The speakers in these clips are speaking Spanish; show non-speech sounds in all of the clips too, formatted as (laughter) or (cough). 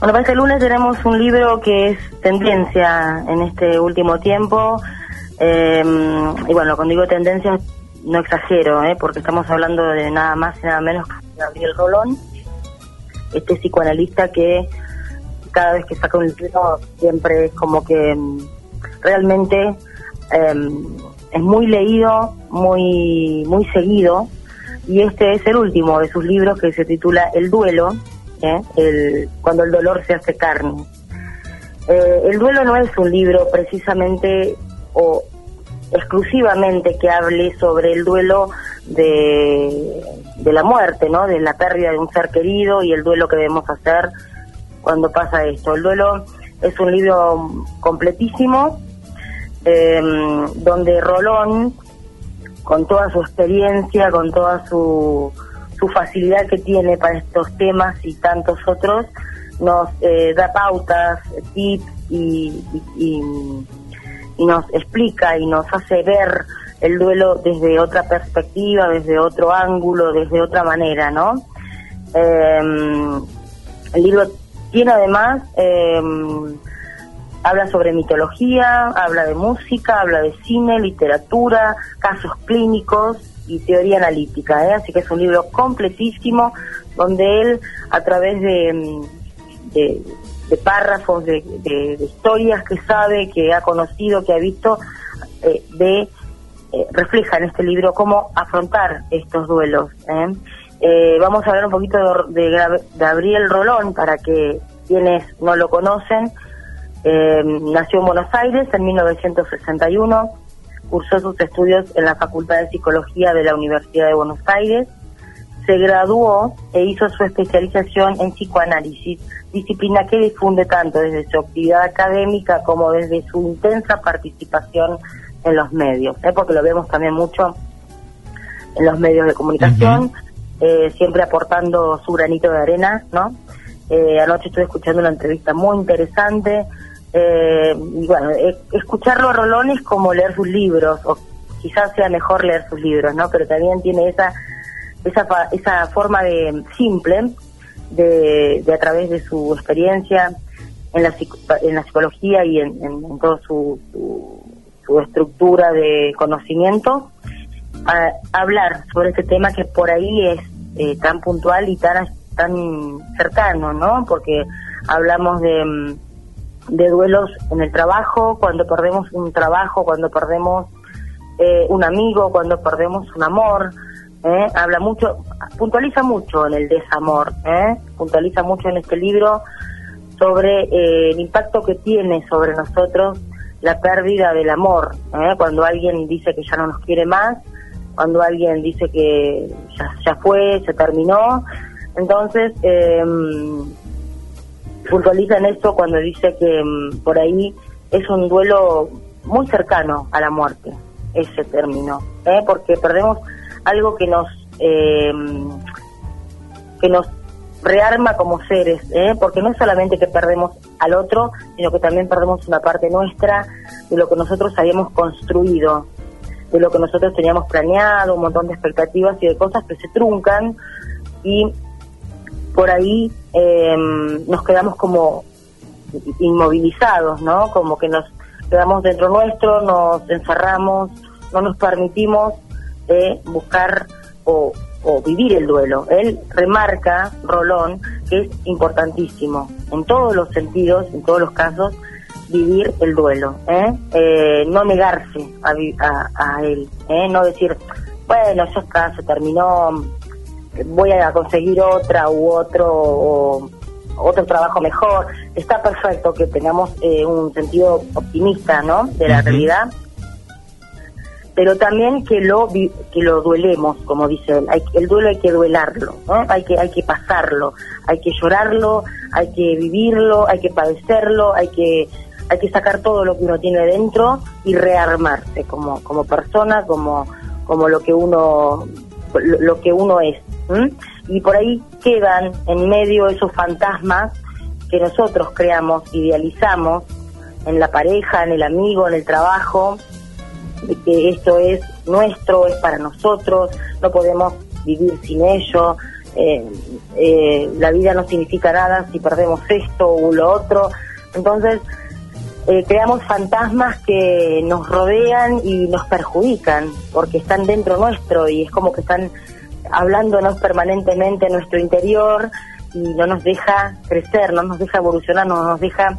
Bueno, para este lunes tenemos un libro que es tendencia en este último tiempo. Eh, y bueno, cuando digo tendencia no exagero, ¿eh? porque estamos hablando de nada más y nada menos que Gabriel Rolón, este psicoanalista que cada vez que saca un libro siempre es como que mm, realmente em, es muy leído, muy, muy seguido, y este es el último de sus libros que se titula El duelo, ¿eh? el, cuando el dolor se hace carne. Eh, el duelo no es un libro precisamente o exclusivamente que hable sobre el duelo de, de la muerte, ¿no? De la pérdida de un ser querido y el duelo que debemos hacer cuando pasa esto. El duelo es un libro completísimo eh, donde Rolón, con toda su experiencia, con toda su, su facilidad que tiene para estos temas y tantos otros, nos eh, da pautas, tips y, y, nos explica y nos hace ver el duelo desde otra perspectiva, desde otro ángulo, desde otra manera, ¿no? Eh, el libro tiene además eh, Habla sobre mitología, habla de música, habla de cine, literatura, casos clínicos y teoría analítica. ¿eh? Así que es un libro completísimo donde él, a través de, de, párrafos, de, historias que sabe, que ha conocido, que ha visto, eh, de, eh, refleja en este libro cómo afrontar estos duelos. ¿eh? vamos a hablar un poquito de, de Gabriel Rolón para que quienes no lo conocen eh, nació en Buenos Aires en 1961, cursó sus estudios en la Facultad de Psicología de la Universidad de Buenos Aires, se graduó e hizo su especialización en psicoanálisis, disciplina que difunde tanto desde su actividad académica como desde su intensa participación en los medios, ¿eh? porque lo vemos también mucho en los medios de comunicación, eh, siempre aportando su granito de arena, ¿no? Eh, anoche estuve escuchando una entrevista muy interesante eh, y bueno, escucharlo a Rolón es como leer sus libros, o quizás sea mejor leer sus libros, ¿no? Pero también tiene esa esa, esa forma de simple de, de a través de su experiencia en la, en la psicología y en, en, toda su, su, estructura de conocimiento, hablar sobre este tema que por ahí es eh, tan puntual y tan, tan cercano, ¿no? Porque hablamos de mm, de duelos en el trabajo, cuando perdemos un trabajo, cuando perdemos eh, un amigo, cuando perdemos un amor. ¿eh? Habla mucho, puntualiza mucho en el desamor, ¿eh? puntualiza mucho en este libro sobre el impacto que tiene sobre nosotros la pérdida del amor, cuando alguien dice que ya no nos quiere más, cuando alguien dice que ya, ya fue, se terminó. Entonces, puntualiza en esto cuando dice que mm, por ahí es un duelo muy cercano a la muerte, ese término, ¿eh? porque perdemos algo que nos eh, que nos rearma como seres, ¿eh? porque no es solamente que perdemos al otro, sino que también perdemos una parte nuestra de lo que nosotros habíamos construido, de lo que nosotros teníamos planeado, un montón de expectativas y de cosas que se truncan y por ahí em, nos quedamos como inmovilizados, ¿no? Como que nos quedamos dentro nuestro, nos encerramos, no nos permitimos eh, buscar o, vivir el duelo. Él remarca, Rolón, que es importantísimo en todos los sentidos, en todos los casos, vivir el duelo, ¿eh? Eh, no negarse a, a, a él, no decir, bueno, ya está, se terminó, voy a conseguir otra u otro otro trabajo mejor. Está perfecto que tengamos eh, un sentido optimista, ¿no? De la realidad, pero también que lo que lo duelemos, como dice él. Hay, el duelo hay que duelarlo, ¿no? Hay que hay que pasarlo, hay que llorarlo, hay que vivirlo, hay que padecerlo, hay que hay que sacar todo lo que uno tiene dentro y rearmarse como como persona, como como lo que uno lo que uno es. Y por ahí quedan en medio esos fantasmas que nosotros creamos, idealizamos en la pareja, en el amigo, en el trabajo, de que esto es nuestro, es para nosotros, no podemos vivir sin ello. Eh, eh, la vida no significa nada si perdemos esto o lo otro. Entonces, eh, creamos fantasmas que nos rodean y nos perjudican, porque están dentro nuestro y es como que están hablándonos permanentemente en nuestro interior y no nos deja crecer, no nos deja evolucionar, no nos deja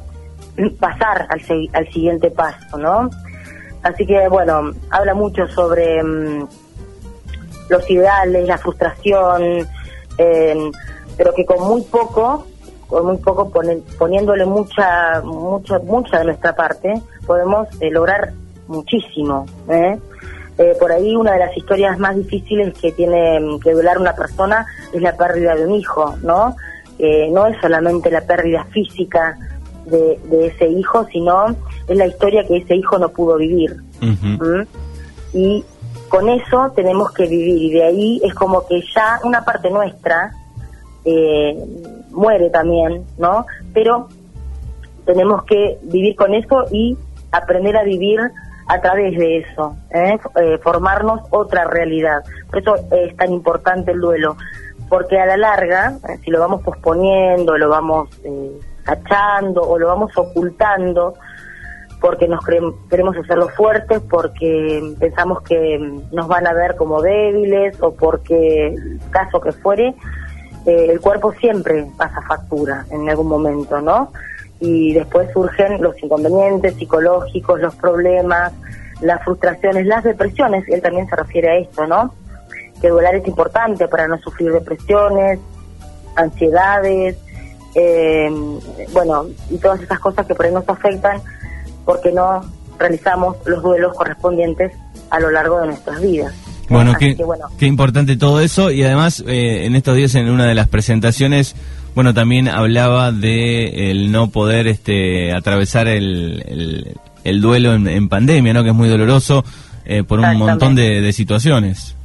(clears throat) pasar al, al siguiente paso, ¿no? Así que, bueno, habla mucho sobre mm, los ideales, la frustración, eh, pero que con muy poco, con muy poco poniéndole mucha, mucha, mucha de nuestra parte, podemos eh, lograr muchísimo. ¿eh? Por ahí una de las historias más difíciles que tiene que velar una persona es la pérdida de un hijo, ¿no? no es solamente la pérdida física de, ese hijo, sino es la historia que ese hijo no pudo vivir. Y con eso tenemos que vivir y de ahí es como que ya una parte nuestra eh, muere también, ¿no? Pero tenemos que vivir con eso y aprender a vivir a través de eso, ¿eh? Eh, formarnos otra realidad. Por eso es tan importante el duelo, porque a la larga, si lo vamos posponiendo, lo vamos cachando o lo vamos ocultando porque nos queremos hacerlo fuertes, porque pensamos que nos van a ver como débiles o porque, caso que fuere, eh, el cuerpo siempre pasa factura en algún momento, ¿no? Y después surgen los inconvenientes psicológicos, los problemas, las frustraciones, las depresiones, él también se refiere a esto, ¿no? Que duelar es importante para no sufrir depresiones, ansiedades, eh, bueno, y todas esas cosas que por ahí nos afectan porque no realizamos los duelos correspondientes a lo largo de nuestras vidas. Bueno, qué, qué importante todo eso y además eh, en estos días en una de las presentaciones, bueno, también hablaba de el no poder este, atravesar el, el, duelo en, pandemia, ¿no? Que es muy doloroso eh, por un montón de, de situaciones.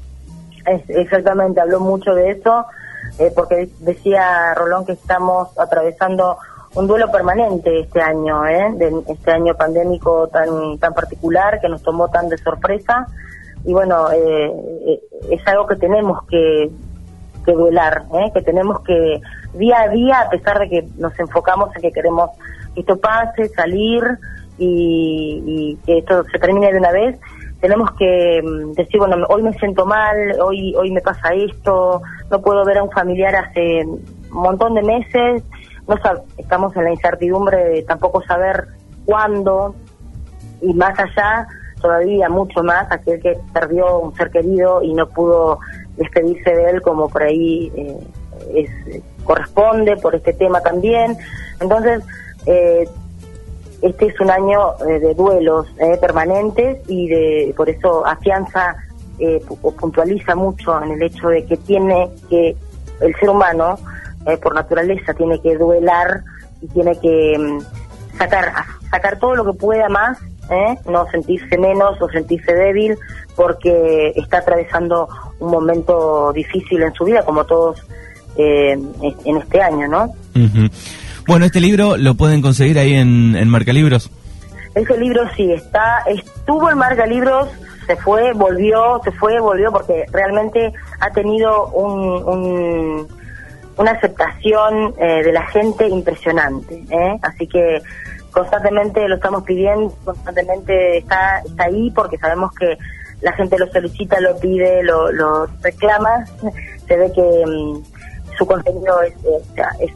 exactamente, habló mucho de eso eh, porque decía Rolón que estamos atravesando un duelo permanente este año, ¿eh? de este año pandémico tan tan particular que nos tomó tan de sorpresa y bueno eh, eh es algo que tenemos que que duelar, ¿eh? que tenemos que día a día a pesar de que nos enfocamos en que queremos que esto pase, salir y, y que esto se termine de una vez, tenemos que mm, decir, bueno, hoy me siento mal, hoy, hoy me pasa esto, no puedo ver a un familiar hace un montón de meses, no estamos en la incertidumbre de tampoco saber cuándo y más allá, todavía mucho más, aquel que perdió un ser querido y no pudo despedirse de él como por ahí eh, es, corresponde por este tema también. Entonces, eh, este es un año eh, de duelos eh, permanentes y de por eso afianza eh, o puntualiza mucho en el hecho de que tiene que el ser humano por naturaleza tiene que duelar y tiene que mm, sacar sacar todo lo que pueda más no sentirse menos o sentirse débil porque está atravesando un momento difícil en su vida como todos en este año no bueno, este libro lo pueden conseguir ahí en, en Marcalibros. Ese libro sí, está, estuvo en Marcalibros, se fue, volvió, se fue, volvió, porque realmente ha tenido un, una aceptación eh, de la gente impresionante. ¿eh? Así que constantemente lo estamos pidiendo, constantemente está, está ahí porque sabemos que la gente lo solicita, lo pide, lo, lo reclama. Se ve que mm, su contenido es,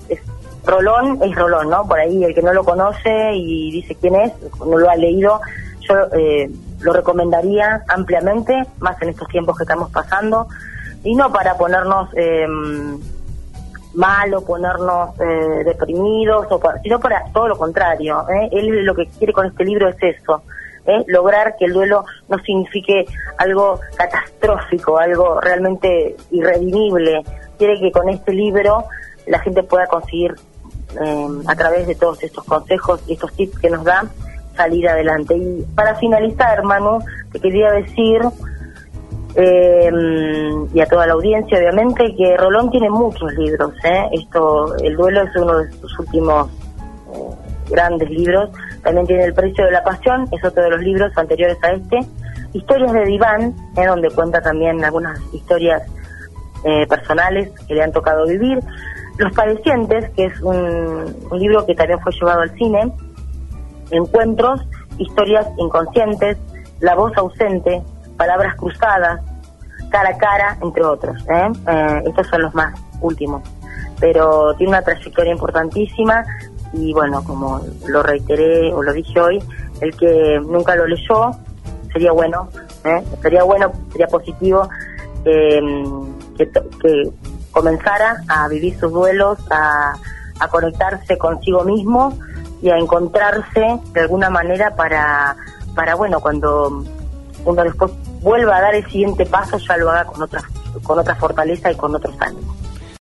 es, Rolón es Rolón, ¿no? Por ahí el que no lo conoce y dice quién es, no lo ha leído, yo eh, lo recomendaría ampliamente, más en estos tiempos que estamos pasando, y no para ponernos eh, mal o ponernos eh, deprimidos, o sino para todo lo contrario. ¿eh? Él lo que quiere con este libro es eso, ¿eh? lograr que el duelo no signifique algo catastrófico, algo realmente irredimible. Quiere que con este libro la gente pueda conseguir eh, a través de todos estos consejos y estos tips que nos dan salir adelante. Y para finalizar, hermano, te quería decir, eh, y a toda la audiencia obviamente, que Rolón tiene muchos libros. ¿eh? Esto, El duelo es uno de sus últimos grandes libros. También tiene El precio de la pasión, es otro de los libros anteriores a este. Historias de Diván, donde cuenta también algunas historias eh, personales que le han tocado vivir. Los Padecientes, que es un, libro que también fue llevado al cine, Encuentros, Historias Inconscientes, La Voz Ausente, Palabras Cruzadas, Cara a Cara, entre otros. ¿eh? Eh, estos son los más últimos. Pero tiene una trayectoria importantísima y bueno, como lo reiteré o lo dije hoy, el que nunca lo leyó, sería bueno, ¿eh? sería bueno, sería positivo que, que, comenzara a vivir sus duelos, a, a conectarse consigo mismo y a encontrarse de alguna manera para, para bueno, cuando uno después vuelva a dar el siguiente paso, ya lo haga con otra, con otra fortaleza y con otros ánimos.